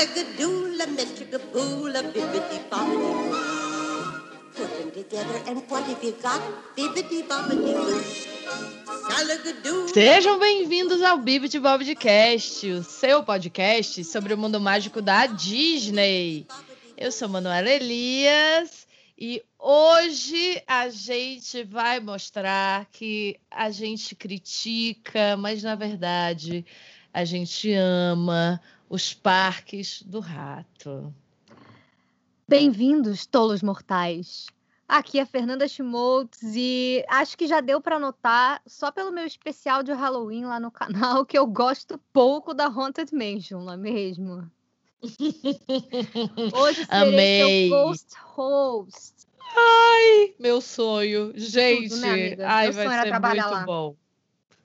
Bibbidi bobbidi. Put them together and what have you got? Bibbidi bobbidi boo. Sejam bem-vindos ao Bibit Bobcast, o seu podcast sobre o mundo mágico da Disney. Eu sou Manuela Elias e hoje a gente vai mostrar que a gente critica, mas na verdade a gente ama os parques do rato. Bem-vindos, tolos mortais. Aqui é Fernanda Schmoltz e acho que já deu para notar, só pelo meu especial de Halloween lá no canal, que eu gosto pouco da Haunted Mansion, não é mesmo? Hoje serei Amei. seu ghost host. Ai, meu sonho. Gente, né, amiga? ai, Meu vai sonho era ser trabalhar muito lá. bom.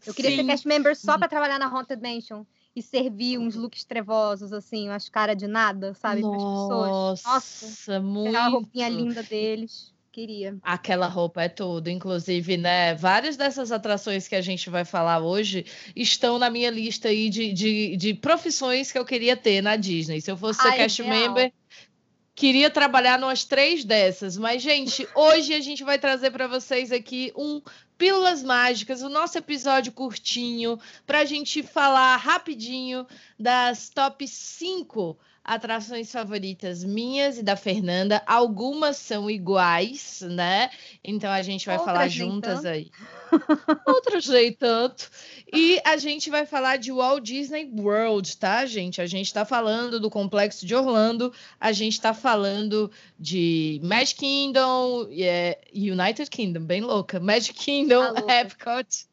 Eu queria Sim. ser cast member só para trabalhar na Haunted Mansion e servir uns looks trevosos, assim, umas caras de nada, sabe. Nossa, Nossa, muito. aquela roupinha linda deles. Queria. Aquela roupa é tudo. Inclusive, né? Várias dessas atrações que a gente vai falar hoje estão na minha lista aí de, de, de profissões que eu queria ter na Disney. Se eu fosse ser Ai, cast real. member, queria trabalhar numas três dessas. Mas, gente, hoje a gente vai trazer para vocês aqui um Pílulas Mágicas, o nosso episódio curtinho, para a gente falar rapidinho das top 5 atrações favoritas minhas e da Fernanda. Algumas são iguais, né? Então a gente vai falar Outras juntas tanto. aí. Outras nem tanto. E a gente vai falar de Walt Disney World, tá, gente? A gente tá falando do Complexo de Orlando, a gente tá falando de Magic Kingdom, é, United Kingdom, bem louca. Magic Kingdom, Tá louca. Epcot.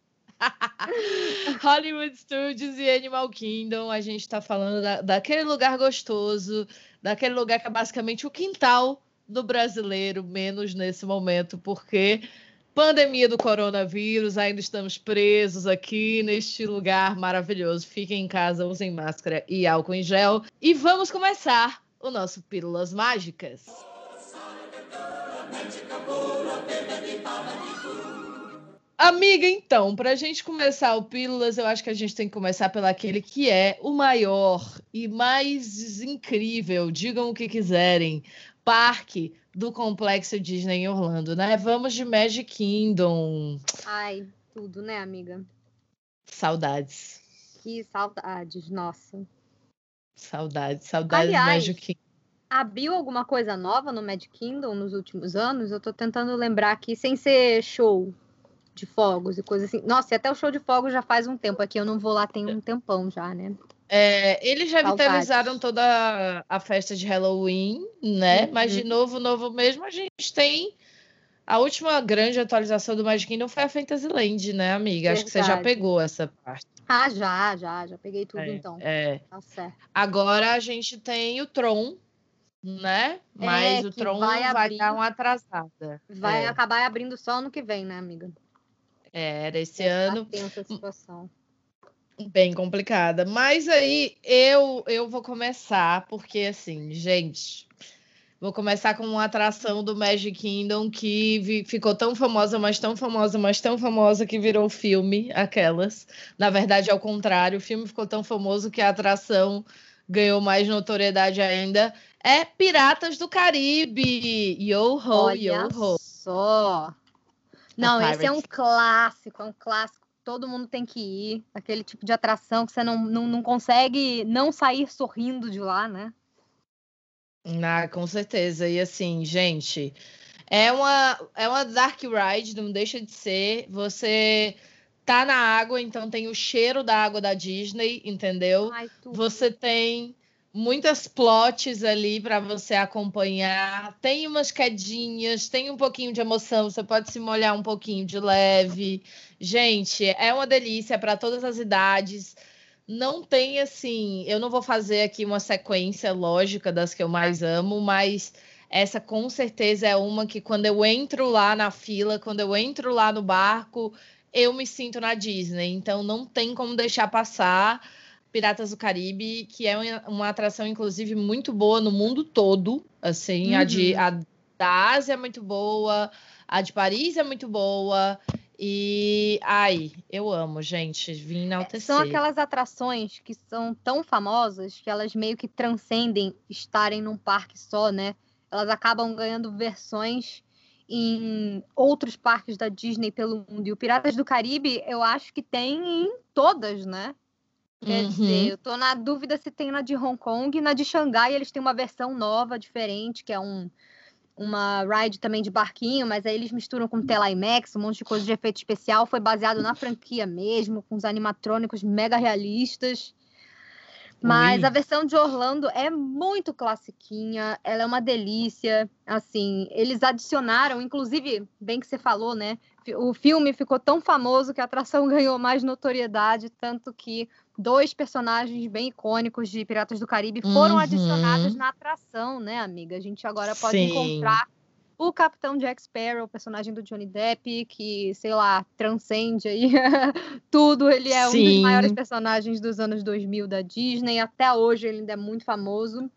Hollywood Studios e Animal Kingdom, a gente tá falando da- daquele lugar gostoso, daquele lugar que é basicamente o quintal do brasileiro, menos nesse momento, porque pandemia do coronavírus, ainda estamos presos aqui neste lugar maravilhoso. Fiquem em casa, usem máscara e álcool em gel. E vamos começar o nosso Pílulas Mágicas. Amiga, então, para a gente começar o Pílulas, eu acho que a gente tem que começar pelo aquele que é o maior e mais incrível, digam o que quiserem, parque do Complexo Disney em Orlando, né? Vamos de Magic Kingdom. Ai, tudo, né, amiga? Saudades. Que saudades, nossa. Saudades, saudades do Aliás, Magic Kingdom. Abriu alguma coisa nova no Magic Kingdom nos últimos anos? Eu tô tentando lembrar aqui, sem ser show de fogos e coisa assim. Nossa, e até o show de fogos já faz um tempo aqui. Eu não vou lá tem um tempão já, né? É, eles revitalizaram Saudades. toda a- festa de Halloween, né? Mas, de Uhum. novo, novo mesmo, a gente tem. A última grande atualização do Magic Kingdom foi a Fantasyland, né, amiga? Acho que você já Verdade. pegou essa parte. Ah, já, já, já peguei tudo É, então. é. Tá certo. Agora a gente tem o Tron, né? Mas o É, que Tron vai vai, abrir- dar uma atrasada. Vai É, acabar abrindo só ano que vem, né, amiga? É, era esse Tá ano situação. bem complicada. Mas aí eu, eu vou começar, porque assim, gente, vou começar com uma atração do Magic Kingdom que vi- ficou tão famosa, mas tão famosa, mas tão famosa que virou filme, aquelas. Na verdade, ao contrário, o filme ficou tão famoso que a atração ganhou mais notoriedade ainda. É Piratas do Caribe! Yo ho, Olha yo ho. só. Não, esse é um clássico, é um clássico. Todo mundo tem que ir. Aquele tipo de atração que você não, não, não consegue não sair sorrindo de lá, né? Ah, com certeza. E assim, gente, é uma, é uma dark ride, não deixa de ser. Você tá na água, então tem o cheiro da água da Disney, entendeu? Ai. Você tem muitas plots ali para você acompanhar. Tem umas quedinhas, tem um pouquinho de emoção, você pode se molhar um pouquinho de leve. Gente, é uma delícia para todas as idades. Não tem assim, eu não vou fazer aqui uma sequência lógica das que eu mais amo, mas essa com certeza é uma que quando eu entro lá na fila, quando eu entro lá no barco, eu me sinto na Disney. Então não tem como deixar passar. Piratas do Caribe, que é uma- atração, inclusive, muito boa no mundo todo. Assim, a, de, Uhum. a da Ásia é muito boa, a de Paris é muito boa. E ai, eu amo, gente, vim enaltecer. São aquelas atrações que são tão famosas que elas meio que transcendem estarem num parque só, né? Elas acabam ganhando versões em outros parques da Disney pelo mundo. E o Piratas do Caribe, eu acho que tem em todas, né? Quer Uhum. dizer, eu tô na dúvida se tem na de Hong Kong e na de Xangai eles têm uma versão nova, diferente, que é um, uma ride também de barquinho, mas aí eles misturam com tela IMAX, um monte de coisa de efeito especial. Foi baseado na franquia mesmo, com os animatrônicos mega realistas. Mas Ui. a versão de Orlando é muito classiquinha, ela é uma delícia. Assim, eles adicionaram, inclusive, bem que você falou, né? O filme ficou tão famoso que a atração ganhou mais notoriedade, tanto que dois personagens bem icônicos de Piratas do Caribe foram Uhum. adicionados na atração, né, amiga? A gente agora pode Sim. encontrar o Capitão Jack Sparrow, o personagem do Johnny Depp, que, sei lá, transcende aí tudo. Ele é um dos Sim. maiores personagens dos anos 2000 da Disney. Até hoje ele ainda é muito famoso.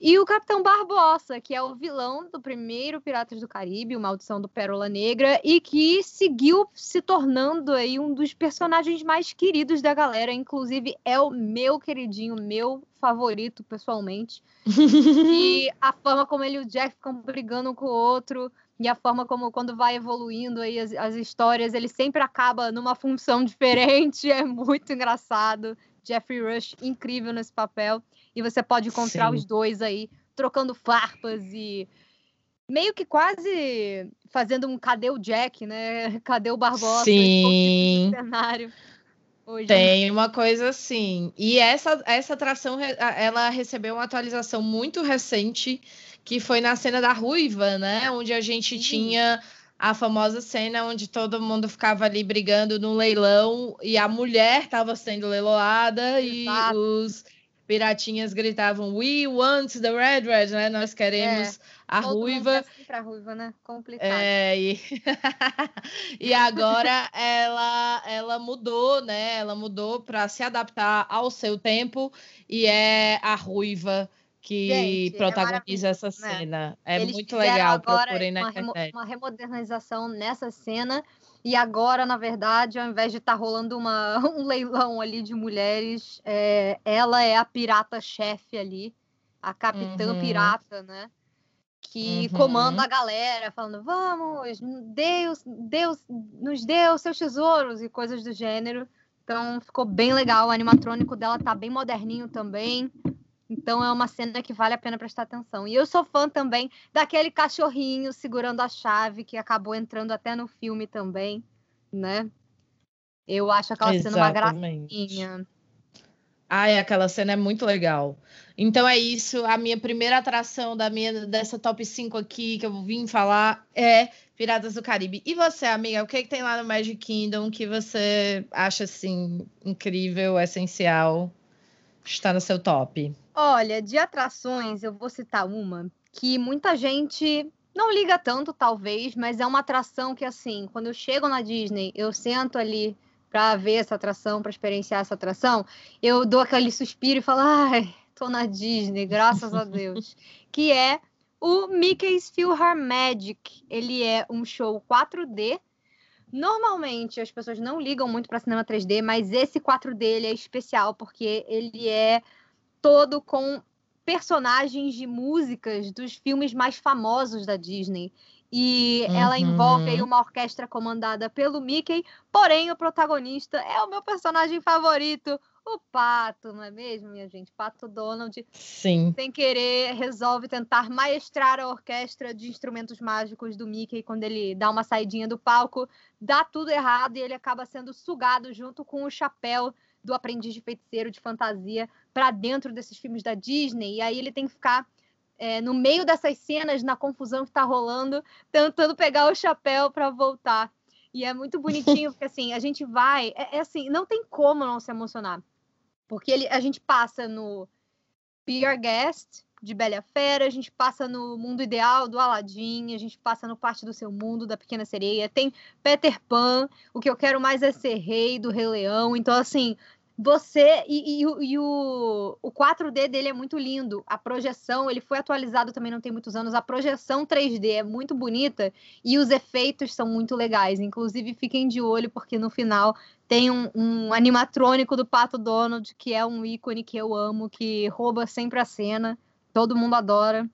E o Capitão Barbossa, que é o vilão do primeiro Piratas do Caribe, o Maldição do Pérola Negra, e que seguiu se tornando aí um dos personagens mais queridos da galera. Inclusive, é o meu queridinho, meu favorito, pessoalmente. E a forma como ele e o Jack ficam brigando um com o outro, e a forma como, quando vai evoluindo aí as, as histórias, ele sempre acaba numa função diferente. É muito engraçado. Jeffrey Rush, incrível nesse papel. E você pode encontrar Sim. os dois aí trocando farpas e meio que quase fazendo um cadê o Jack, né? Cadê o Barbosa? Sim. No cenário. Hoje. Tem uma coisa assim. E essa, essa atração, ela recebeu uma atualização muito recente, que foi na cena da Ruiva, né? Onde a gente Sim. tinha a famosa cena onde todo mundo ficava ali brigando no leilão e a mulher estava sendo leiloada e Exato. os piratinhas gritavam We want the red red, né? Nós queremos a É, mundo Ruiva. quer sempre a Ruiva, né? Complicado. É, e... e agora ela, ela mudou, né? Ela mudou para se adaptar ao seu tempo e é a Ruiva que Gente, é protagoniza essa maravilhoso, né? cena. É Eles muito legal, procurem na uma, remo- internet. uma remodernização nessa cena. E agora, na verdade, ao invés de estar rolando uma, um leilão ali de mulheres, é, ela é a pirata-chefe ali, a capitã Uhum. pirata, né? Que Uhum. comanda a galera, falando: vamos, Deus, Deus nos deu seus tesouros e coisas do gênero. Então ficou bem legal. O animatrônico dela tá bem moderninho também. Então é uma cena que vale a pena prestar atenção. E eu sou fã também daquele cachorrinho segurando a chave que acabou entrando até no filme também, né? Eu acho aquela cena uma Exatamente. gracinha. Ai, aquela cena é muito legal. Então é isso, a minha primeira atração da minha dessa top 5 aqui que eu vim falar é Piratas do Caribe. E você, amiga, o que, que tem lá no Magic Kingdom que você acha assim incrível, essencial, está no seu top? Olha, de atrações, eu vou citar uma que muita gente não liga tanto, talvez, mas é uma atração que, assim, quando eu chego na Disney, eu sento ali para ver essa atração, para experienciar essa atração, eu dou aquele suspiro e falo, ai, tô na Disney, graças a Deus. que é o Mickey's Philharmagic. Ele é um show 4D. Normalmente as pessoas não ligam muito para cinema 3D, mas esse 4D ele é especial porque ele é todo com personagens de músicas dos filmes mais famosos da Disney. E ela envolve aí Uhum. uma orquestra comandada pelo Mickey, porém o protagonista é o meu personagem favorito, o Pato, não é mesmo, minha gente? Pato Donald, Sim. sem querer, resolve tentar maestrar a orquestra de instrumentos mágicos do Mickey quando ele dá uma saidinha do palco, dá tudo errado e ele acaba sendo sugado junto com o chapéu do aprendiz de feiticeiro de fantasia para dentro desses filmes da Disney. E aí ele tem que ficar é, no meio dessas cenas, na confusão que tá rolando, tentando pegar o chapéu para voltar. E é muito bonitinho, porque assim, a gente vai. É, é assim, não tem como não se emocionar. Porque ele, a gente passa no Be Our Guest, de Bela Fera, a gente passa no Mundo Ideal do Aladdin, a gente passa no Parte do Seu Mundo, da Pequena Sereia, tem Peter Pan, o que eu quero mais é ser rei do Rei Leão. Então, assim, você e, e, e, o, o 4D dele é muito lindo. A projeção, ele foi atualizado também não tem muitos anos. A projeção 3D é muito bonita e os efeitos são muito legais. Inclusive, fiquem de olho, porque no final tem um, um animatrônico do Pato Donald, que é um ícone que eu amo, que rouba sempre a cena. Todo mundo adora.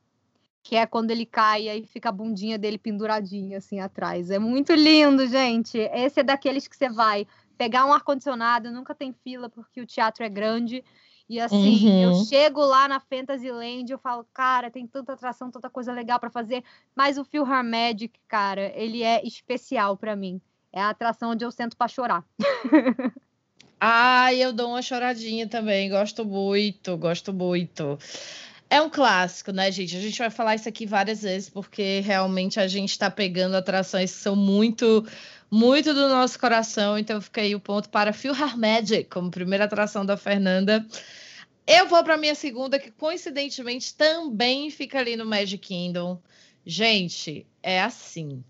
Que é quando ele cai e aí fica a bundinha dele penduradinha assim atrás. É muito lindo, gente. Esse é daqueles que você vai pegar um ar-condicionado, nunca tem fila porque o teatro é grande. E assim, uhum. eu chego lá na Fantasyland, eu falo, cara, tem tanta atração, tanta coisa legal para fazer, mas o Philharmagic, cara, ele é especial para mim. É a atração onde eu sento para chorar. Ai, eu dou uma choradinha também, gosto muito, gosto muito. É um clássico, né, gente? A gente vai falar isso aqui várias vezes, porque realmente a gente está pegando atrações que são muito muito do nosso coração. Então fica aí o ponto para Philharmagic como primeira atração da Fernanda. Eu vou para minha segunda, que coincidentemente também fica ali no Magic Kingdom. Gente, é assim.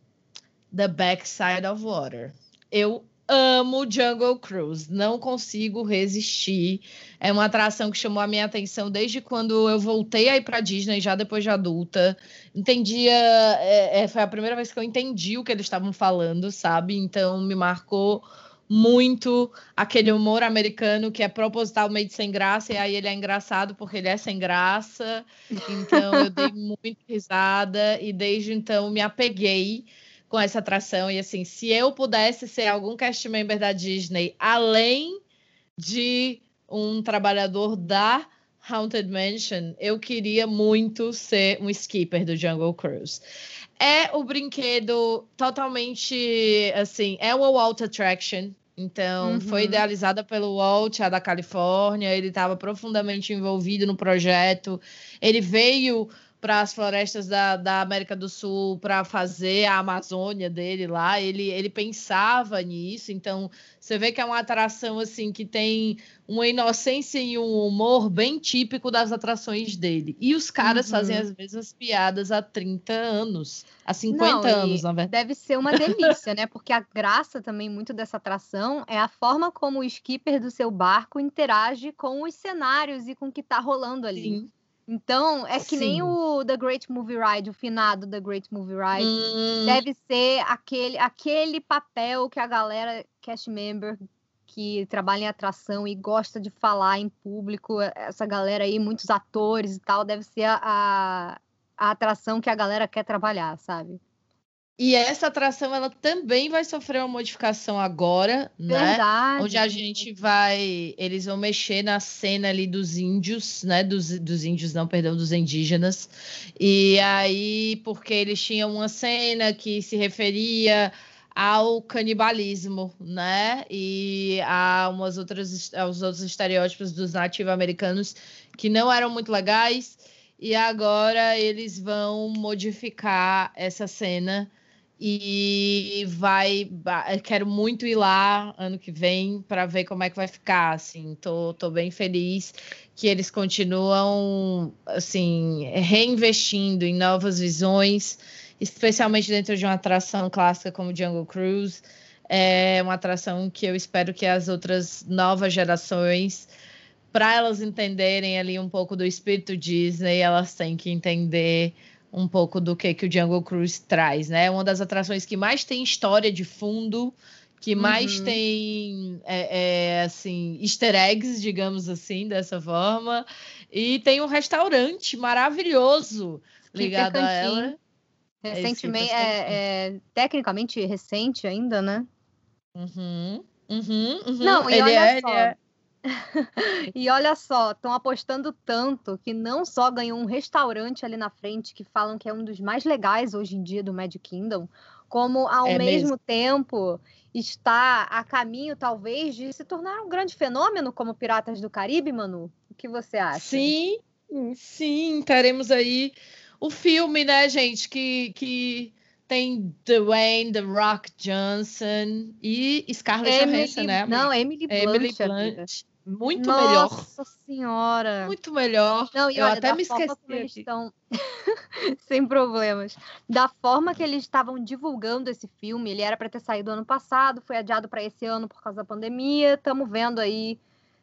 The Backside of Water. Eu amo Jungle Cruise, não consigo resistir. É uma atração que chamou a minha atenção desde quando eu voltei aí para Disney, já depois de adulta. Entendia, é, é, foi a primeira vez que eu entendi o que eles estavam falando, sabe? Então me marcou muito aquele humor americano que é propositalmente sem graça, e aí ele é engraçado porque ele é sem graça. Então eu dei muita risada e desde então me apeguei com essa atração. E assim, se eu pudesse ser algum cast member da Disney, além de um trabalhador da Haunted Mansion, eu queria muito ser um skipper do Jungle Cruise. É o brinquedo totalmente assim, é o Walt Attraction. Então, uhum. foi idealizada pelo Walt, a da Califórnia. Ele estava profundamente envolvido no projeto. Ele veio para as florestas da, da América do Sul para fazer a Amazônia dele lá. Ele, ele pensava nisso, então você vê que é uma atração assim que tem uma inocência e um humor bem típico das atrações dele. E os caras uhum. fazem as mesmas piadas há 30 anos, há 50 Não, anos, na verdade. Deve ser uma delícia, né? Porque a graça também muito dessa atração é a forma como o skipper do seu barco interage com os cenários e com o que está rolando ali. Sim. Então, é que Sim. nem o The Great Movie Ride, o finado The Great Movie Ride. Hum. Deve ser aquele, aquele papel que a galera, cast member, que trabalha em atração e gosta de falar em público, essa galera aí, muitos atores e tal, deve ser a, a atração que a galera quer trabalhar, sabe? E essa atração ela também vai sofrer uma modificação agora, né? Verdade. Onde a gente vai, eles vão mexer na cena ali dos índios, né? Dos, dos índios, não, perdão, dos indígenas. E aí, porque eles tinham uma cena que se referia ao canibalismo, né? E a umas outras, aos outros estereótipos dos nativo-americanos que não eram muito legais. E agora eles vão modificar essa cena e vai quero muito ir lá ano que vem para ver como é que vai ficar assim. Tô, tô bem feliz que eles continuam assim reinvestindo em novas visões especialmente dentro de uma atração clássica como Jungle Cruise. É uma atração que eu espero que as outras novas gerações para elas entenderem ali um pouco do espírito Disney elas têm que entender um pouco do que, que o Jungle Cruise traz, né? É uma das atrações que mais tem história de fundo, que mais uhum. tem, é, é, assim, easter eggs, digamos assim, dessa forma. E tem um restaurante maravilhoso ligado a ela. Recentemente, é, é, tecnicamente recente ainda, né? Uhum, uhum, uhum. Não, e ele olha é, só. E olha só, estão apostando tanto que não só ganhou um restaurante ali na frente, que falam que é um dos mais legais hoje em dia do Magic Kingdom, como ao é mesmo, mesmo tempo está a caminho, talvez, de se tornar um grande fenômeno como Piratas do Caribe, Manu? O que você acha? Sim, sim, teremos aí o filme, né, gente, que, que tem Dwayne, The Rock Johnson e Scarlett Johansson, né? Não, Emily Blunt. Emily Blunt. Muito Nossa melhor. Nossa senhora. Muito melhor. Não, e eu olha, até me esqueci. Eles estão... Sem problemas. Da forma que eles estavam divulgando esse filme, ele era para ter saído ano passado, foi adiado para esse ano por causa da pandemia. Estamos vendo aí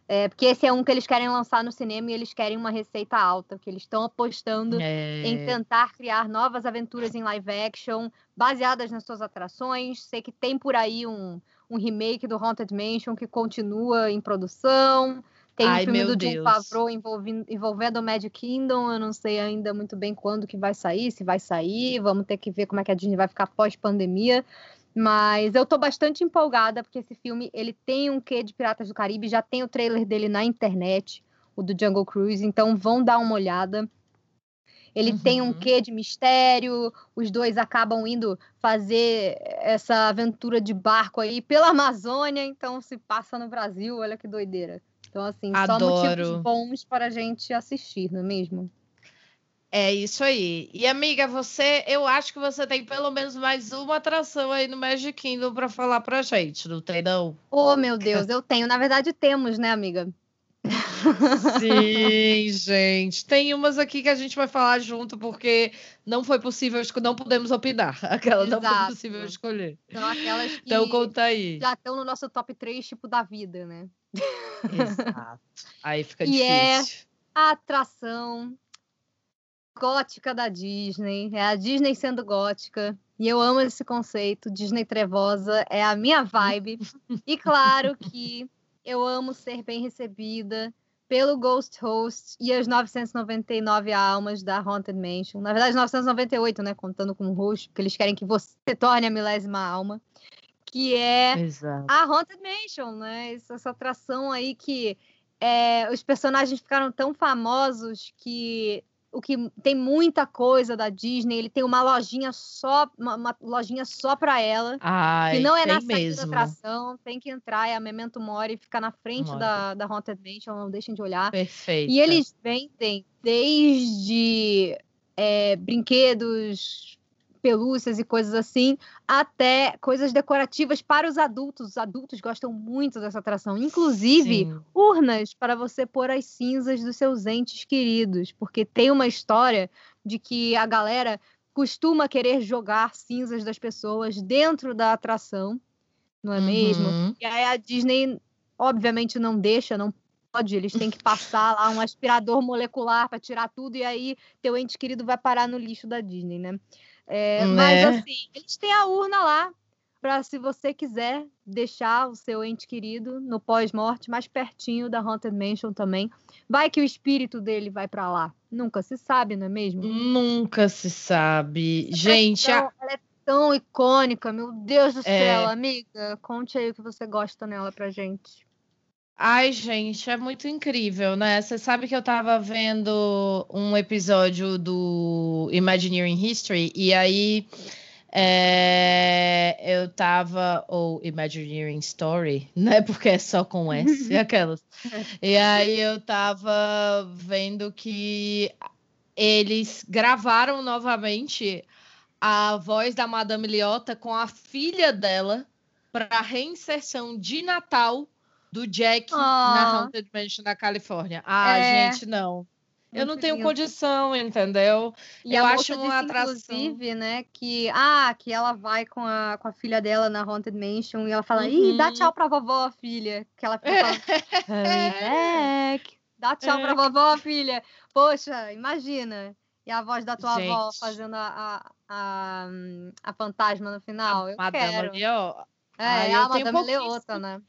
É, porque esse é um que eles querem lançar no cinema e eles querem uma receita alta, que eles estão apostando É. em tentar criar novas aventuras em live action, baseadas nas suas atrações. Sei que tem por aí um, um remake do Haunted Mansion que continua em produção. Tem Ai, um filme do John Deus. Favreau envolvendo, envolvendo o Magic Kingdom. Eu não sei ainda muito bem quando que vai sair, se vai sair. Vamos ter que ver como é que a Disney vai ficar pós-pandemia. Mas eu tô bastante empolgada, porque esse filme ele tem um quê de Piratas do Caribe, já tem o trailer dele na internet, o do Jungle Cruise, então vão dar uma olhada. Ele tem um Uhum. quê de mistério, os dois acabam indo fazer essa aventura de barco aí pela Amazônia, então se passa no Brasil, olha que doideira. Então, assim, só motivos Adoro. bons para a gente assistir, não é mesmo? É isso aí. E amiga, você, eu acho que você tem pelo menos mais uma atração aí no Magic Kingdom para falar pra gente, não tem não? Oh, meu Deus, eu tenho. Na verdade, temos, né, amiga? Sim, gente. Tem umas aqui que a gente vai falar junto porque não foi possível, não podemos opinar. Aquela não foi Exato. possível escolher. São aquelas que Então conta aí. já estão no nosso top 3, tipo, da vida, né? Exato. Aí fica E é- difícil. A atração gótica da Disney. É a Disney sendo gótica. E eu amo esse conceito. Disney trevosa é a minha vibe. e claro que eu amo ser bem recebida pelo Ghost Host e as 999 almas da Haunted Mansion. Na verdade, 998, né? Contando com o host, porque eles querem que você torne a milésima alma. Que é Exato. a Haunted Mansion, né? Essa, essa atração aí que é, os personagens ficaram tão famosos que o que tem muita coisa da Disney, ele tem uma lojinha só, uma, uma lojinha só para ela, Ai, que não é na mesmo. da atração, tem que entrar, é a Memento Mori, fica na frente Mori. da, da Haunted Mansion, não deixem de olhar. Perfeito. E eles vendem desde é, brinquedos, pelúcias e coisas assim, até coisas decorativas para os adultos. Os adultos gostam muito dessa atração. Inclusive, Sim. urnas para você pôr as cinzas dos seus entes queridos. Porque tem uma história de que a galera costuma querer jogar cinzas das pessoas dentro da atração, não é mesmo? Uhum. E aí a Disney, obviamente, não deixa, não pode. Eles têm que passar lá um aspirador molecular para tirar tudo, e aí teu ente querido vai parar no lixo da Disney, né? É, Mas Né? assim, eles têm a urna lá para se você quiser deixar o seu ente querido no pós-morte mais pertinho da Haunted Mansion também. Vai que o espírito dele vai para lá. Nunca se sabe, não é mesmo? Nunca se sabe. Gente, a- ela é tão icônica, meu Deus do É. céu, amiga. Conte aí o que você gosta nela pra gente. Ai, gente, é muito incrível, né? Você sabe que eu tava vendo um episódio do Imagineering History e aí é, eu tava, ou Imagineering Story, né? Porque é só com S, aquelas. E aí eu tava vendo que eles gravaram novamente a voz da Madame Leota com a filha dela para reinserção de Natal do Jack na Ah. Haunted Mansion da Califórnia. Ah, É. gente, não. Eu não tenho condição, entendeu? E Eu a acho uma disse, atração. inclusive, né, que, ah, que ela vai com a, com a filha dela na Haunted Mansion e ela fala, ih, dá Uhum. tchau pra vovó, filha. Que ela fica back. Dá tchau pra vovó, filha. Poxa, imagina. E a voz da tua avó Gente. fazendo a, a, a, a fantasma no final. Eu Madame quero. Leota. É, Ai, é a Madame pouquíssimo- Leota, né?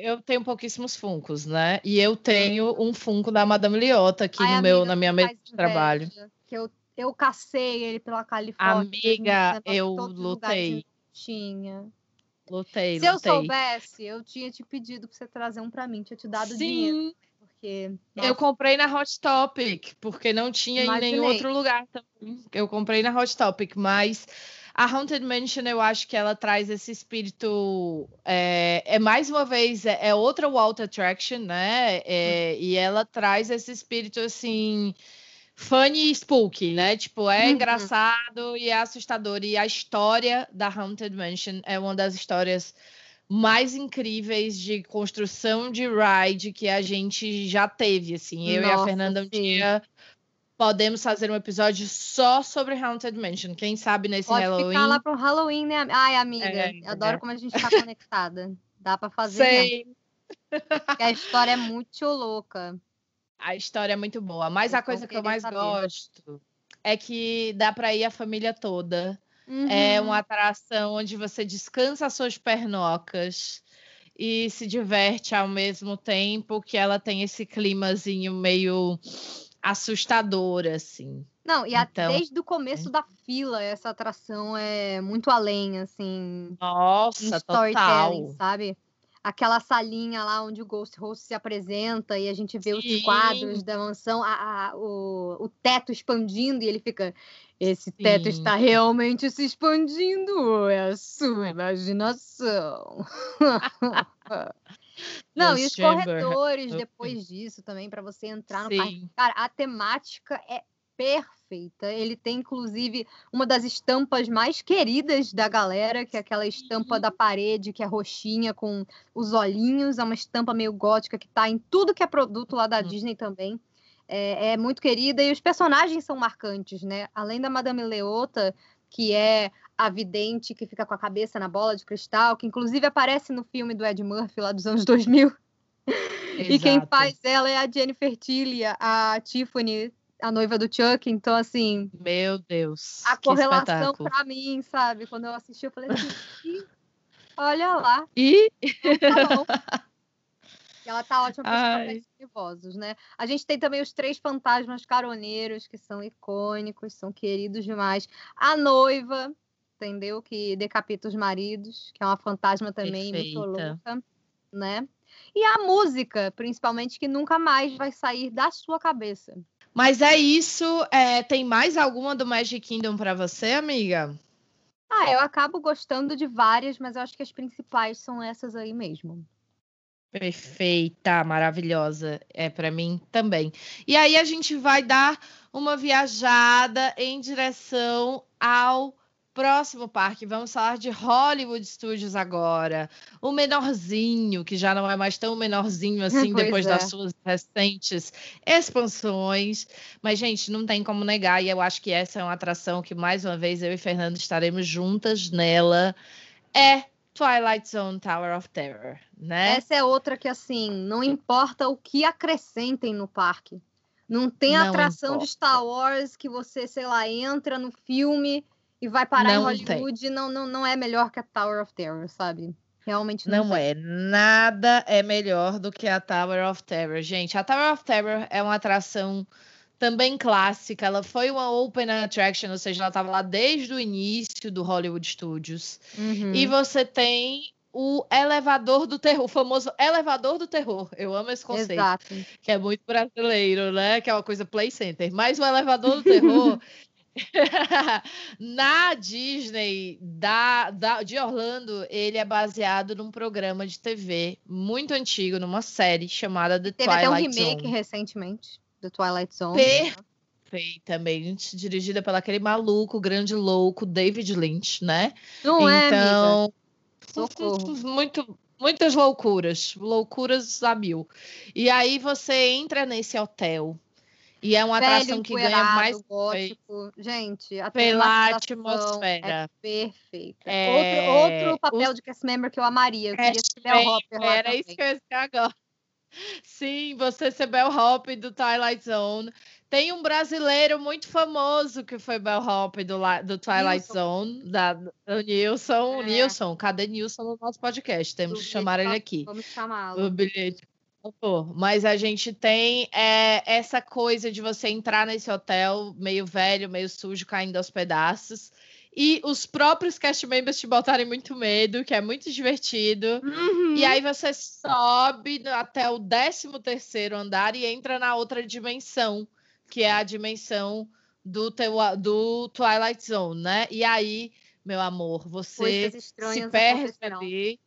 Eu tenho pouquíssimos funcos, né? E eu tenho um funko da Madame Leota aqui Ai, no meu, na minha mesa de trabalho. Que eu, eu cacei ele pela Califórnia. Amiga, 2019, em eu lutei. Tinha. Lutei, Se eu lutei. soubesse, eu tinha te pedido pra você trazer um pra mim, tinha te dado dinheiro. Sim, Porque. eu comprei na Hot Topic, porque não tinha em nenhum Imaginei. outro lugar também. Eu comprei na Hot Topic, mas a Haunted Mansion eu acho que ela traz esse espírito. É, é mais uma vez, é, é outra Walt Attraction, né? É, E ela traz esse espírito assim. Funny e spooky, né? Tipo, é Uhum. engraçado e é assustador. E a história da Haunted Mansion é uma das histórias mais incríveis de construção de ride que a gente já teve, assim. Eu e a Nossa, Fernanda um dia podemos fazer um episódio só sobre Haunted Mansion. Quem sabe nesse Pode Halloween. ficar lá pro Halloween, né? Ai, amiga, É, adoro é. como a gente tá conectada. Dá pra fazer. Sei. a história é muito louca. A história é muito boa, mas eu a coisa que eu mais saber. gosto é que dá para ir a família toda. Uhum. É uma atração onde você descansa as suas pernocas e se diverte ao mesmo tempo que ela tem esse climazinho meio assustador, assim. Não, e então, desde o começo é. da fila, essa atração é muito além, assim. Nossa, total. sabe? Aquela salinha lá onde o Ghost Host se apresenta e a gente vê Sim. os quadros da mansão, a, a, o, o teto expandindo e ele fica. Esse teto Sim. está realmente se expandindo, é a sua imaginação. Não, e os corredores depois disso também, para você entrar no Sim. parque. Cara, a temática é perfeita. Ele tem, inclusive, uma das estampas mais queridas da galera, que é aquela estampa da parede, que é roxinha, com os olhinhos. É uma estampa meio gótica que tá em tudo que é produto lá da uhum. Disney também. É, é, muito querida e os personagens são marcantes, né? Além da Madame Leota, que é a vidente que fica com a cabeça na bola de cristal, que inclusive aparece no filme do Ed Murphy lá dos anos 2000. e quem faz ela é a Jennifer Tilly, a Tiffany, a noiva do Chuck. Então, assim. Meu Deus. A correlação para mim, sabe? Quando eu assisti, eu falei assim: olha lá. E. Então, tá bom. ela tá ótima para os nervosos, né? A gente tem também os três fantasmas caroneiros, que são icônicos, são queridos demais. A noiva, entendeu? Que decapita os maridos, que é uma fantasma também Perfeita. muito louca, né? E a música, principalmente, que nunca mais vai sair da sua cabeça. Mas é isso. É, tem mais alguma do Magic Kingdom para você, amiga? Ah, eu acabo gostando de várias, mas eu acho que as principais são essas aí mesmo. Perfeita, maravilhosa. É para mim também. E aí a gente vai dar uma viajada em direção ao próximo parque. Vamos falar de Hollywood Studios agora. O menorzinho, que já não é mais tão menorzinho assim depois é. das suas recentes expansões. Mas, gente, não tem como negar. E eu acho que essa é uma atração que, mais uma vez, eu e Fernando estaremos juntas nela. É Twilight Zone Tower of Terror, né? Essa é outra que, assim, não importa o que acrescentem no parque. Não tem não atração importa. de Star Wars que você, sei lá, entra no filme e vai parar não em Hollywood. Não, não, não é melhor que a Tower of Terror, sabe? Realmente não, não é. Nada é melhor do que a Tower of Terror. Gente, a Tower of Terror é uma atração também clássica. Ela foi uma open attraction, ou seja, ela estava lá desde o início do Hollywood Studios. Uhum. E você tem o elevador do terror, o famoso elevador do terror. Eu amo esse conceito. Exato. Que é muito brasileiro, né? Que é uma coisa play center. Mas o elevador do terror. Na Disney da, da, de Orlando, ele é baseado num programa de TV muito antigo, numa série chamada The Teve Twilight Zone. Teve até um remake Zone. recentemente do Twilight Zone. Perfeitamente, dirigida pelo aquele maluco, grande louco, David Lynch, né? Não é, então, é, muito, muitas loucuras, loucuras a mil. E aí você entra nesse hotel e é uma Velho, atração que ganha mais gótico. Gente, a pela atmosfera. É perfeita. É... Outro, outro papel de cast member que eu amaria. Eu queria ser Bell Hopper Era também. isso que eu ia agora. Sim, você ser Bell Hop do Twilight Zone. Tem um brasileiro muito famoso que foi Bell Hop do, do Twilight Nilson. Zone, da, do Nilson. É. Nilson, cadê Nilson no nosso podcast? Temos que chamar ele aqui. Vamos chamá-lo. O bilhete. Mas a gente tem é, essa coisa de você entrar nesse hotel meio velho, meio sujo, caindo aos pedaços e os próprios cast members te botarem muito medo, que é muito divertido. Uhum. E aí você sobe até o 13 terceiro andar e entra na outra dimensão, que é a dimensão do, teu, do Twilight Zone, né? E aí, meu amor, você se perde ali.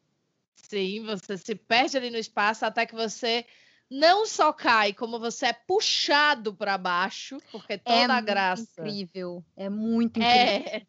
Sim, você se perde ali no espaço até que você não só cai, como você é puxado para baixo, porque toda é a graça. É incrível, é muito incrível. É,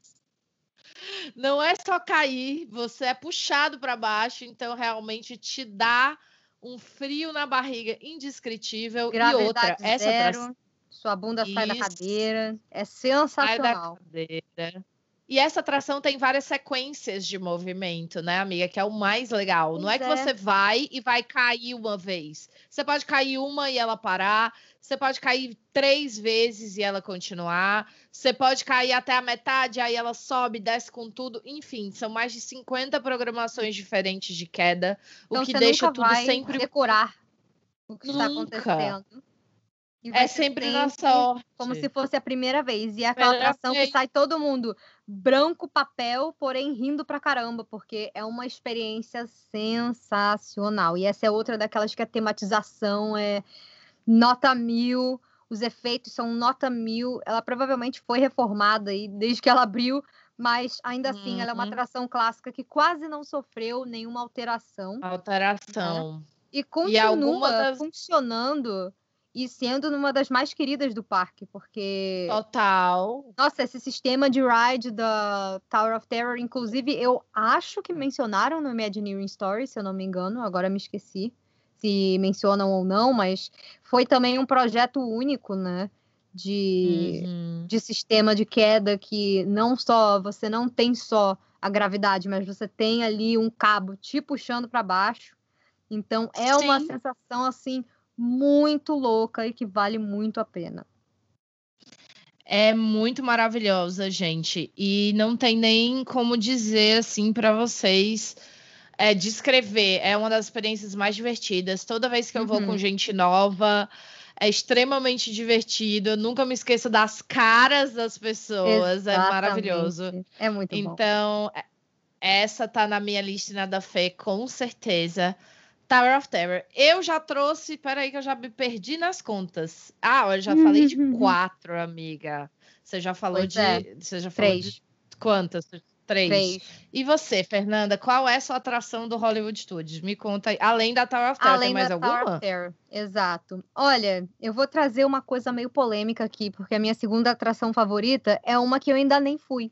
não é só cair, você é puxado para baixo, então realmente te dá um frio na barriga indescritível. Gravidade e outra, essa zero, sua bunda Isso. sai da cadeira, é sensacional. Sai da cadeira. E essa atração tem várias sequências de movimento, né, amiga? Que é o mais legal. Não é que Pois é. você vai e vai cair uma vez. Você pode cair uma e ela parar. Você pode cair três vezes e ela continuar. Você pode cair até a metade, aí ela sobe, desce com tudo. Enfim, são mais de 50 programações diferentes de queda, Então o que deixa tudo vai sempre. decorar o que está Nunca. acontecendo. E vai É sempre na sorte. Como se fosse a primeira vez. E é aquela atração que sai todo mundo branco papel, porém rindo pra caramba, porque é uma experiência sensacional. E essa é outra daquelas que a tematização é nota mil, os efeitos são nota mil. Ela provavelmente foi reformada aí desde que ela abriu, mas ainda assim ela é uma Uhum. atração clássica que quase não sofreu nenhuma alteração Alteração. e continua alguma das- funcionando e sendo uma das mais queridas do parque, porque Total. nossa, esse sistema de ride da Tower of Terror, inclusive, eu acho que mencionaram no Imagineering Story, se eu não me engano, agora me esqueci se mencionam ou não, mas foi também um projeto único, né? De, Uhum. de sistema de queda que não só você não tem só a gravidade, mas você tem ali um cabo te puxando para baixo. Então é uma Sim. sensação assim muito louca e que vale muito a pena. É muito maravilhosa, gente. E não tem nem como dizer assim para vocês é, descrever. É uma das experiências mais divertidas. Toda vez que eu vou com Uhum. gente nova, é extremamente divertido. Eu nunca me esqueço das caras das pessoas. É maravilhoso. Exatamente. É muito bom. Então, é- essa tá na minha lista na da fé, com certeza. Tower of Terror. Eu já trouxe, peraí que eu já me perdi nas contas. Ah, eu já falei de quatro, amiga. Você já falou Pois de, é. você já falou Três. de quantas? Três. Três. E você, Fernanda, qual é a sua atração do Hollywood Studios? Me conta aí. Além da Tower of Terror, Além tem mais da Tower alguma? of Terror. Exato. Olha, eu vou trazer uma coisa meio polêmica aqui, porque a minha segunda atração favorita é uma que eu ainda nem fui.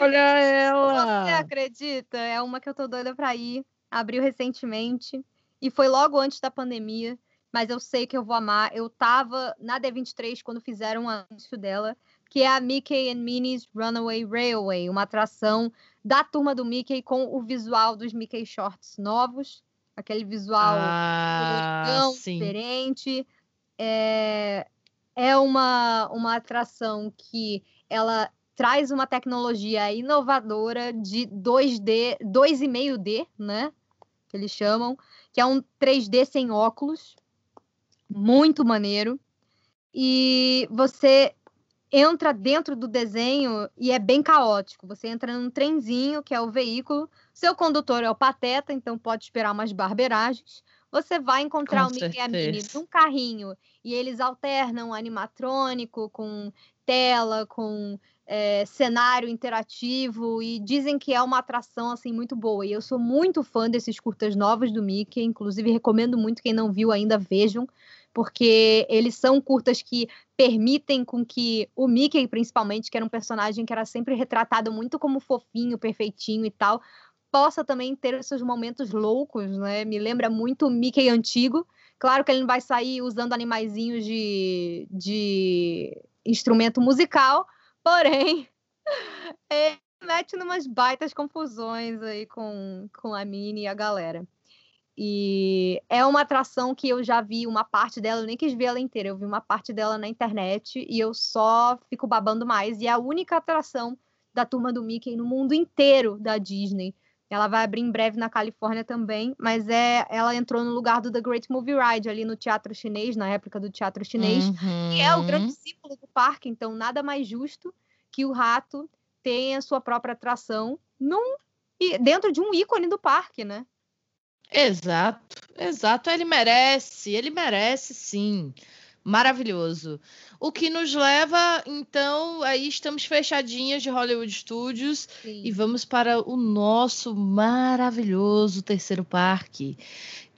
Olha Você ela! acredita? É uma que eu tô doida pra ir. Abriu recentemente e foi logo antes da pandemia, mas eu sei que eu vou amar. Eu tava na D23 quando fizeram o anúncio dela, que é a Mickey and Minnie's Runaway Railway, uma atração da turma do Mickey com o visual dos Mickey Shorts novos, aquele visual Ah, diferente. É, é uma, uma atração que ela traz uma tecnologia inovadora de 2D, 2,5D, né? Que eles chamam, que é um 3D sem óculos. Muito maneiro. E você entra dentro do desenho e é bem caótico. Você entra num trenzinho, que é o veículo, seu condutor é o Pateta, então pode esperar umas barberagens. Você vai encontrar Com o Mickey e a Minnie num carrinho e eles alternam animatrônico com tela, com é, cenário interativo e dizem que é uma atração assim muito boa. E eu sou muito fã desses curtas novos do Mickey, inclusive recomendo muito quem não viu ainda vejam, porque eles são curtas que permitem com que o Mickey, principalmente, que era um personagem que era sempre retratado muito como fofinho, perfeitinho e tal, possa também ter os seus momentos loucos, né? Me lembra muito o Mickey antigo. Claro que ele não vai sair usando animaizinhos de, de instrumento musical, porém, ele mete numas baitas confusões aí com, com a Minnie e a galera. E é uma atração que eu já vi uma parte dela, eu nem quis ver ela inteira, eu vi uma parte dela na internet e eu só fico babando mais. E é a única atração da turma do Mickey no mundo inteiro da Disney. Ela vai abrir em breve na Califórnia também, mas é ela entrou no lugar do The Great Movie Ride ali no Teatro Chinês, na réplica do Teatro Chinês, que é o Uhum. grande símbolo do parque, então nada mais justo que o rato tenha sua própria atração num, e dentro de um ícone do parque, né? Exato, exato. Ele merece, ele merece sim. Maravilhoso. O que nos leva, então, aí estamos fechadinhas de Hollywood Studios e vamos para o nosso maravilhoso terceiro parque,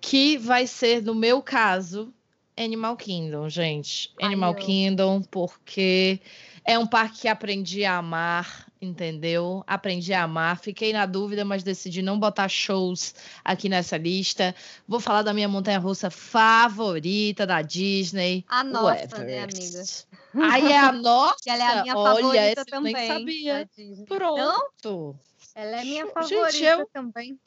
que vai ser, no meu caso, Animal Kingdom, gente. Ai, Animal eu- Kingdom, porque é um parque que aprendi a amar. Entendeu? Aprendi a amar. Fiquei na dúvida, mas decidi não botar shows aqui nessa lista. Vou falar da minha montanha russa favorita da Disney. A nossa, né, amiga? Aí é a nossa. ela é a minha Olha, favorita eu também. nem sabia. Pronto. Ela é minha Gente, favorita eu- também.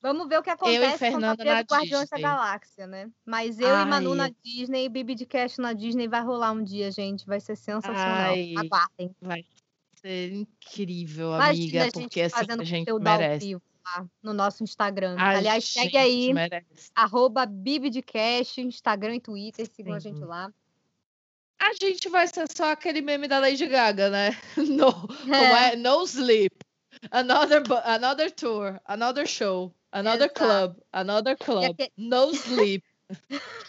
Vamos ver o que acontece Fernanda abrir na o Guardiões da. Galáxia, né? Mas eu e Manu Ai. na Disney e Bibi de Cash na Disney vai rolar um dia, gente. Vai ser sensacional. Ai. Aguardem. Vai ser incrível, Imagina amiga, a gente porque assim a gente merece. vivo lá no nosso Instagram. A Aliás, segue aí, merece. arroba Bibi de Cash, Instagram e Twitter. Sigam a Sim. gente lá. A gente vai ser só aquele meme da Lady Gaga, né? No, como é? No sleep. Another, another tour, another show, another Exato. club, another club. No sleep.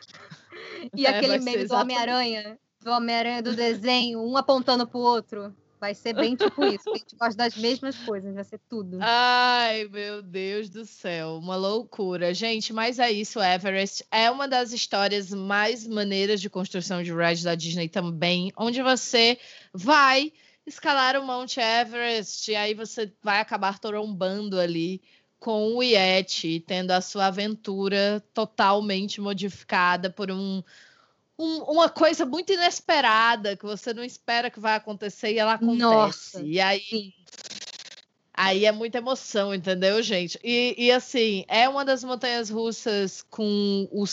E É, aquele ser meme do Homem-Aranha, do Homem-Aranha do desenho, um apontando pro outro. Vai ser bem tipo isso. A gente gosta das mesmas coisas, vai ser tudo. Ai, meu Deus do céu, uma loucura. Gente, mas é isso, Everest é uma das histórias mais maneiras de construção de ride da Disney também, onde você vai escalar o Monte Everest e aí você vai acabar trombando ali com o Yeti, tendo a sua aventura totalmente modificada por um, um- uma coisa muito inesperada que você não espera que vai acontecer e ela acontece. Nossa, e aí Sim. Aí é muita emoção, entendeu, gente? E, e, assim, é uma das montanhas russas com o,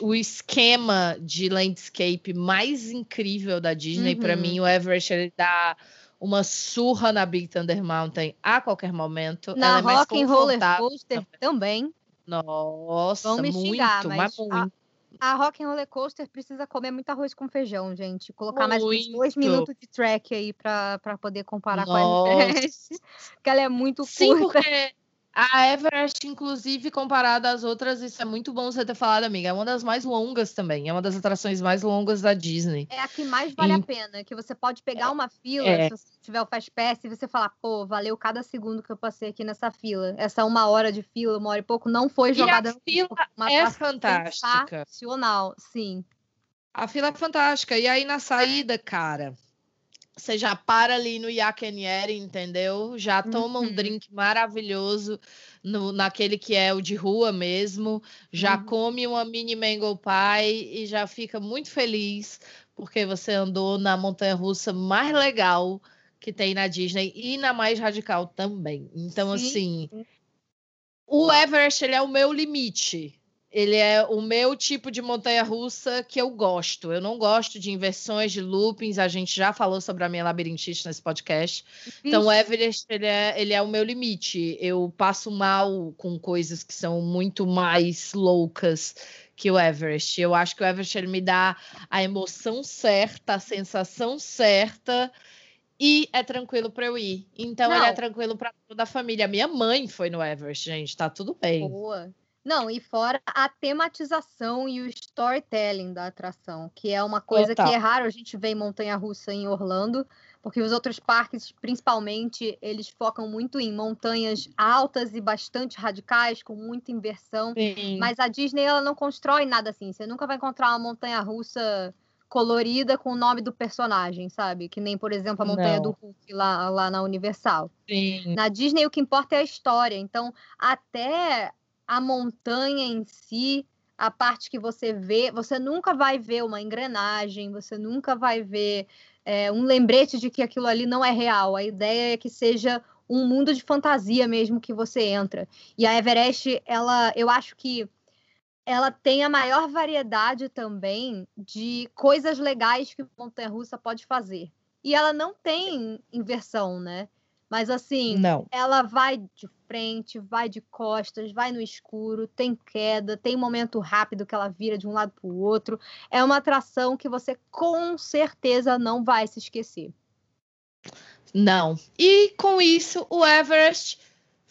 o esquema de landscape mais incrível da Disney. Para Uhum. mim, o Everest ele dá uma surra na Big Thunder Mountain a qualquer momento. Na Ela é mais Rock and Roller Coaster também. Nossa, Vão me muito, xingar, mas mas muito. A Rock and Roller Coaster precisa comer muito arroz com feijão, gente. Colocar mais uns dois Muito. minutos de track aí pra, pra poder comparar Nossa. com a Everest. Porque ela é muito Sim, curta. porque a Everest, inclusive, comparada às outras, isso é muito bom você ter falado, amiga. É uma das mais longas também. É uma das atrações mais longas da Disney. É a que mais vale Em- a pena. Que você pode pegar uma fila, É. se você tiver o Fast Pass, e você falar, pô, valeu cada segundo que eu passei aqui nessa fila. Essa uma hora de fila, uma hora e pouco, não foi E a jogada no fila. Uma é fantástica. Sensacional, sim. A fila é fantástica. E aí, na saída, cara, você já para ali no Yakenieri, entendeu? Já toma um Uhum. drink maravilhoso no, naquele que é o de rua mesmo. Já Uhum. come uma mini mango pie e já fica muito feliz porque você andou na montanha russa mais legal que tem na Disney e na mais radical também. Então, Sim. assim, o Everest ele é o meu limite. Ele é o meu tipo de montanha russa que eu gosto. Eu não gosto de inversões, de loopings. A gente já falou sobre a minha labirintite nesse podcast. Então, o Vixe, Everest ele é, ele é o meu limite. Eu passo mal com coisas que são muito mais loucas que o Everest. Eu acho que o Everest ele me dá a emoção certa, a sensação certa. E é tranquilo para eu ir. Então, ele é tranquilo para toda a família. Minha mãe foi no Everest, gente. Tá tudo bem. Boa. Não, e fora a tematização e o storytelling da atração, que é uma coisa Total. que é raro a gente ver em montanha russa em Orlando, porque os outros parques, principalmente, eles focam muito em montanhas altas e bastante radicais, com muita inversão. Sim. Mas a Disney ela não constrói nada assim. Você nunca vai encontrar uma montanha russa colorida com o nome do personagem, sabe? Que nem, por exemplo, a montanha Não. do Hulk lá, lá na Universal. Sim. Na Disney, o que importa é a história. Então, até a montanha em si, a parte que você vê, você nunca vai ver uma engrenagem, você nunca vai ver é, um lembrete de que aquilo ali não é real. A ideia é que seja um mundo de fantasia mesmo que você entra. E a Everest, ela, eu acho que ela tem a maior variedade também de coisas legais que montanha russa pode fazer. E ela não tem inversão, né? Mas assim, Não. ela vai de frente, vai de costas, vai no escuro, tem queda, tem momento rápido que ela vira de um lado para o outro. É uma atração que você com certeza não vai se esquecer. Não. E com isso, o Everest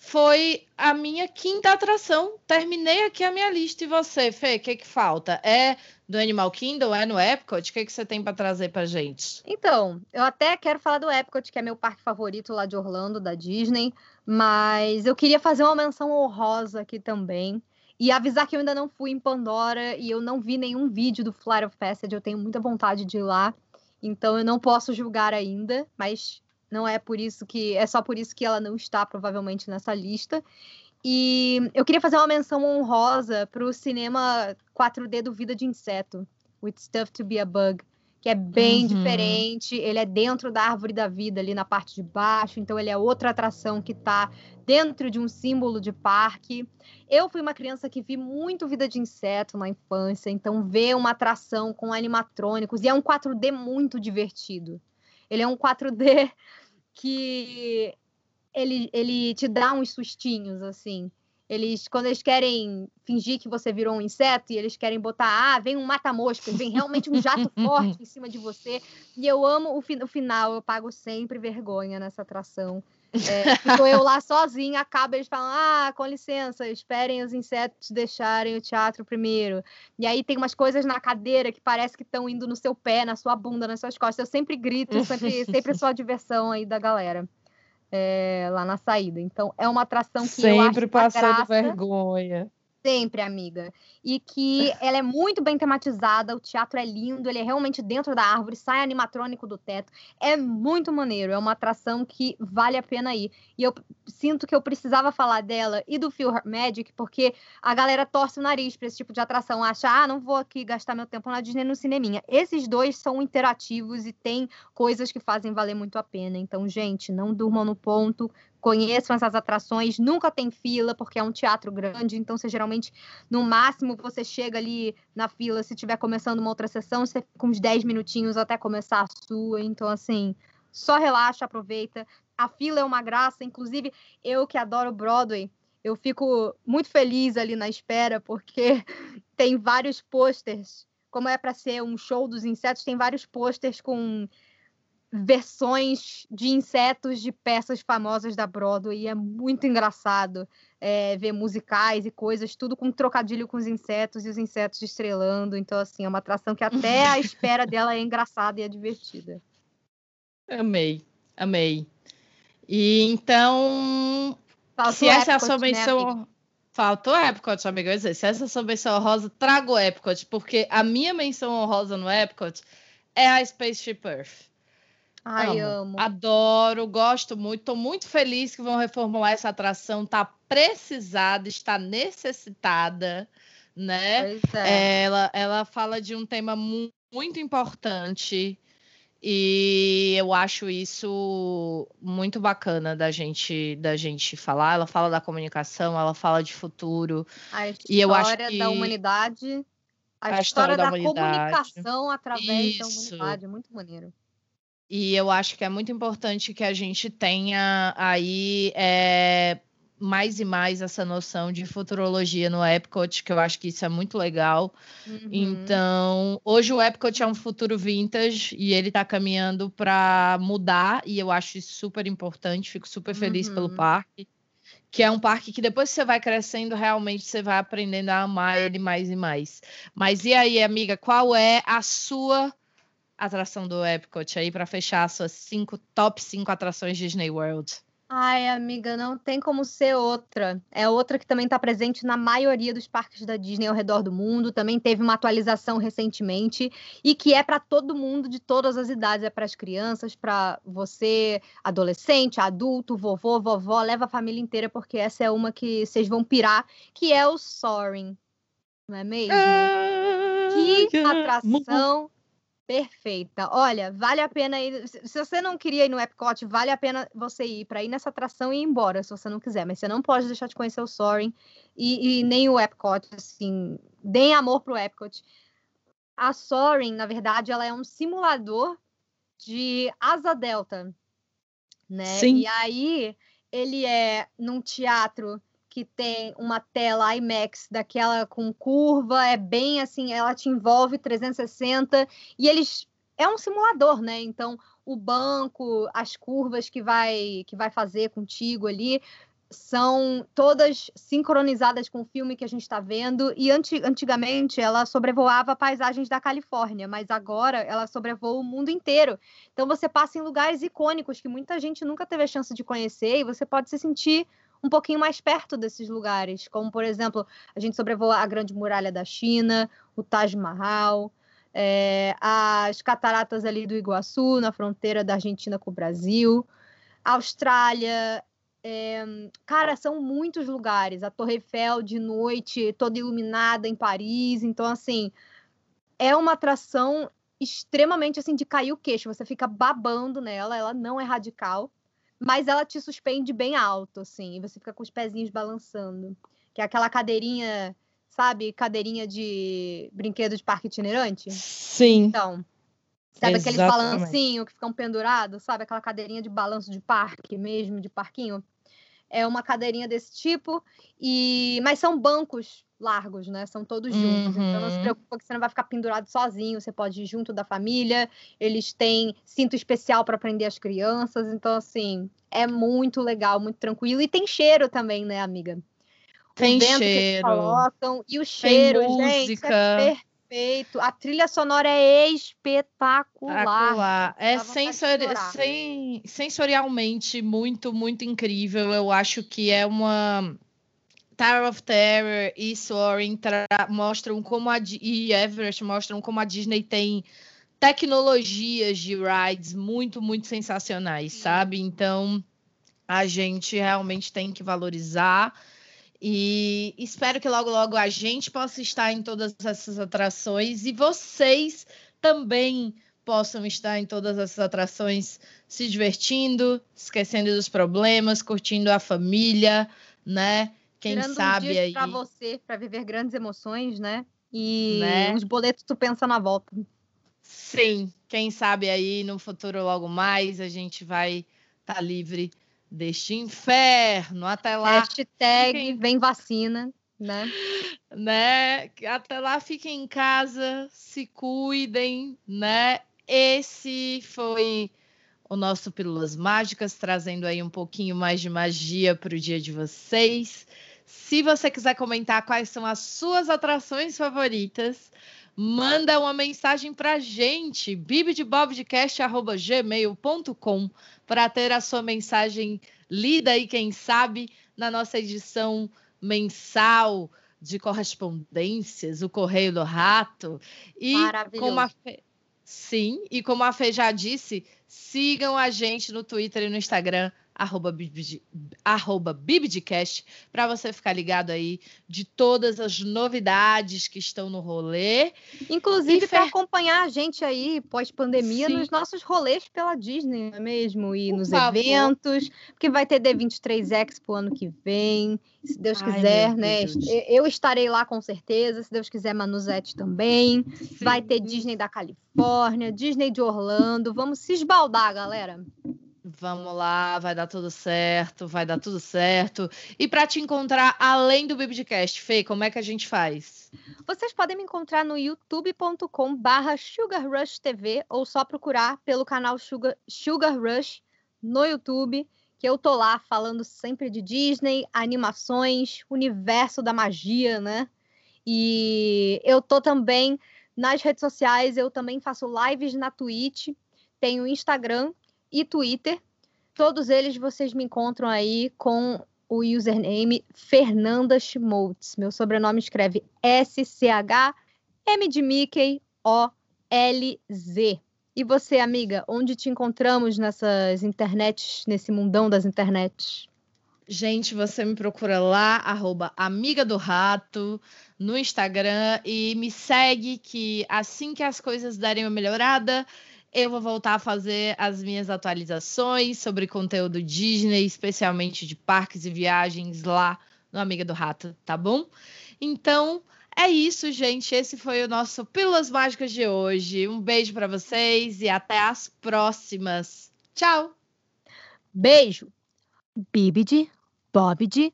foi a minha quinta atração. Terminei aqui a minha lista. E você, Fê, o que, que falta? É do Animal Kingdom? É no Epcot? O que, que você tem para trazer pra gente? Então, eu até quero falar do Epcot, que é meu parque favorito lá de Orlando, da Disney, mas eu queria fazer uma menção honrosa aqui também. E avisar que eu ainda não fui em Pandora e eu não vi nenhum vídeo do Flight of Passage. Eu tenho muita vontade de ir lá, então eu não posso julgar ainda, mas Não é por isso que é só por isso que ela não está provavelmente nessa lista. E eu queria fazer uma menção honrosa para o cinema 4D do Vida de Inseto, With Stuff to Be a Bug, que é bem uhum. diferente. Ele é dentro da árvore da vida, ali na parte de baixo, então ele é outra atração que está dentro de um símbolo de parque. Eu fui uma criança que vi muito Vida de Inseto na infância, então ver uma atração com animatrônicos, e é um 4D muito divertido. Ele é um 4D que ele, ele te dá uns sustinhos, assim. Eles, quando eles querem fingir que você virou um inseto e eles querem botar, ah, vem um mata-moscas, vem realmente um jato forte em cima de você. E eu amo o, fi o final, eu pago sempre vergonha nessa atração. É, fico eu lá sozinha, acaba eles falam: ah, com licença, esperem os insetos deixarem o teatro primeiro. E aí tem umas coisas na cadeira que parece que estão indo no seu pé, na sua bunda, nas suas costas. Eu sempre grito, sempre, sempre sou a diversão aí da galera é, lá na saída. Então, é uma atração que Sempre eu acho passando graça, vergonha. Sempre, amiga. E que ela é muito bem tematizada, o teatro é lindo, ele é realmente dentro da árvore, sai animatrônico do teto. É muito maneiro, é uma atração que vale a pena ir. E eu sinto que eu precisava falar dela e do Phil Magic, porque a galera torce o nariz para esse tipo de atração, acha, ah, não vou aqui gastar meu tempo na Disney no cineminha. Esses dois são interativos e tem coisas que fazem valer muito a pena. Então, gente, não durmam no ponto, conheçam essas atrações, nunca tem fila, porque é um teatro grande, então você geralmente, no máximo, você chega ali na fila, se estiver começando uma outra sessão, você fica uns 10 minutinhos até começar a sua, então assim, só relaxa, aproveita. A fila é uma graça, inclusive eu que adoro Broadway, eu fico muito feliz ali na espera, porque tem vários posters, como é para ser um show dos insetos, tem vários posters com versões de insetos de peças famosas da Broadway. E é muito engraçado é, ver musicais e coisas, tudo com trocadilho com os insetos e os insetos estrelando. Então, assim, é uma atração que até a espera dela é engraçada e é divertida. Amei, amei. E então, Faltou se essa Epcot, é a sua menção. Né, Faltou Epcot, amigo. Se essa é a sua menção honrosa, trago Epcot, porque a minha menção honrosa no Epcot é a Spaceship Earth. Ai, amo. amo. Adoro, gosto muito. Estou muito feliz que vão reformular essa atração. Está precisada, está necessitada, né? É. Ela, ela fala de um tema mu muito importante e eu acho isso muito bacana da gente da gente falar. Ela fala da comunicação, ela fala de futuro. A história e eu acho que... da humanidade, a, a história, história, da, da comunicação através isso. da humanidade, é muito maneiro. E eu acho que é muito importante que a gente tenha aí é, mais e mais essa noção de futurologia no Epcot, que eu acho que isso é muito legal. Uhum. Então, hoje o Epcot é um futuro vintage e ele está caminhando para mudar, e eu acho isso super importante, fico super feliz uhum. pelo parque. Que é um parque que depois que você vai crescendo, realmente você vai aprendendo a amar ele mais e mais. Mas e aí, amiga, qual é a sua atração do Epcot aí para fechar suas cinco top 5 atrações Disney World? Ai, amiga, não tem como ser outra. É outra que também está presente na maioria dos parques da Disney ao redor do mundo. Também teve uma atualização recentemente e que é para todo mundo de todas as idades. É para as crianças, para você, adolescente, adulto, vovô, vovó, leva a família inteira porque essa é uma que vocês vão pirar, que é o Soaring. Não é mesmo? Ah, que atração Perfeita. Olha, vale a pena ir. Se você não queria ir no Epcot, vale a pena você ir para ir nessa atração e ir embora, se você não quiser. Mas você não pode deixar de conhecer o Soaring e, e nem o Epcot. Assim, deem amor pro Epcot. A Soaring, na verdade, ela é um simulador de asa delta, né? Sim. E aí ele é num teatro que tem uma tela IMAX daquela com curva, é bem assim, ela te envolve 360 e eles é um simulador, né? Então, o banco, as curvas que vai que vai fazer contigo ali são todas sincronizadas com o filme que a gente está vendo. E antigamente ela sobrevoava paisagens da Califórnia, mas agora ela sobrevoa o mundo inteiro. Então você passa em lugares icônicos que muita gente nunca teve a chance de conhecer e você pode se sentir um pouquinho mais perto desses lugares, como por exemplo, a gente sobrevoa a Grande Muralha da China, o Taj Mahal, é, as cataratas ali do Iguaçu, na fronteira da Argentina com o Brasil. Austrália. É, cara, são muitos lugares. A Torre Eiffel de noite, toda iluminada em Paris. Então, assim, é uma atração extremamente assim de cair o queixo. Você fica babando nela, ela não é radical, mas ela te suspende bem alto, assim, e você fica com os pezinhos balançando. Que é aquela cadeirinha, sabe, cadeirinha de brinquedo de parque itinerante? Sim. Então, sabe Exatamente. aqueles balancinhos que ficam pendurados, sabe? Aquela cadeirinha de balanço de parque mesmo, de parquinho. É uma cadeirinha desse tipo, e mas são bancos largos, né? São todos juntos. Então não se Uhum. preocupa que você não vai ficar pendurado sozinho, você pode ir junto da família. Eles têm cinto especial para prender as crianças, então assim, é muito legal, muito tranquilo e tem cheiro também, né, amiga? Tem o eles cheiro. colocam e o cheiro, gente, música. é perfeito. A trilha sonora é espetacular. É sensori- sen- sensorialmente muito, muito incrível. Eu acho que é uma. Tower of Terror e Soaring tra- mostram como a e Everest mostram como a Disney tem tecnologias de rides muito, muito sensacionais, sabe? Então a gente realmente tem que valorizar. E espero que logo, logo a gente possa estar em todas essas atrações e vocês também possam estar em todas essas atrações se divertindo, esquecendo dos problemas, curtindo a família, né? Quem Tirando sabe dias aí. pra você, para viver grandes emoções, né? E Né? os boletos tu pensa na volta. Sim, quem sabe aí no futuro logo mais a gente vai estar livre deste inferno. Até lá, Hashtag fiquem- vem vacina, né? né? Até lá fiquem em casa, se cuidem, né? Esse foi o nosso Pílulas Mágicas, trazendo aí um pouquinho mais de magia para o dia de vocês. Se você quiser comentar quais são as suas atrações favoritas, manda uma mensagem para gente, bibdebobdecast.gmail.com para ter a sua mensagem lida e quem sabe na nossa edição mensal de correspondências, o Correio do Rato. E como a Fê... Sim, e como a Fê já disse, sigam a gente no Twitter e no Instagram, arroba, Bibd- arroba Bibdcast, para você ficar ligado aí de todas as novidades que estão no rolê. Inclusive para acompanhar a gente aí pós-pandemia Sim. nos nossos rolês pela Disney, não é mesmo? E Por nos favor. eventos, porque vai ter D23 Expo ano que vem, se Deus Ai, quiser, né? Deus. Eu- estarei lá com certeza, se Deus quiser, Manuzete também. Vai ter Sim. Disney da Califórnia, Disney de Orlando. Vamos se esbaldar, galera. Vamos lá, vai dar tudo certo, vai dar tudo certo. E para te encontrar além do Bibdcast, Fê, como é que a gente faz? Vocês podem me encontrar no youtube.com barra Sugar Rush TV ou só procurar pelo canal Sugar, Sugar Rush no YouTube, que eu tô lá falando sempre de Disney, animações, universo da magia, né? E eu tô também nas redes sociais, eu também faço lives na Twitch, tenho Instagram e Twitter. Todos eles vocês me encontram aí com o username Fernanda Schmoltz. Meu sobrenome escreve S-C-H-M de Mickey O-L-Z. E você, amiga, onde te encontramos nessas internets, nesse mundão das internets? Gente, você me procura lá, arroba Amiga do Rato, no Instagram e me segue que assim que as coisas derem uma melhorada, eu vou voltar a fazer as minhas atualizações sobre conteúdo Disney, especialmente de parques e viagens lá no Amiga do Rato, tá bom? Então, é isso, gente. Esse foi o nosso Pílulas Mágicas de hoje. Um beijo para vocês e até as próximas. Tchau! Beijo! Bibidi, Bobidi,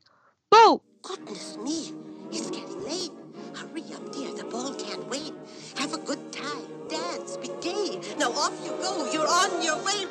Boo! Goodness me, it's Now off you go. You're on your way.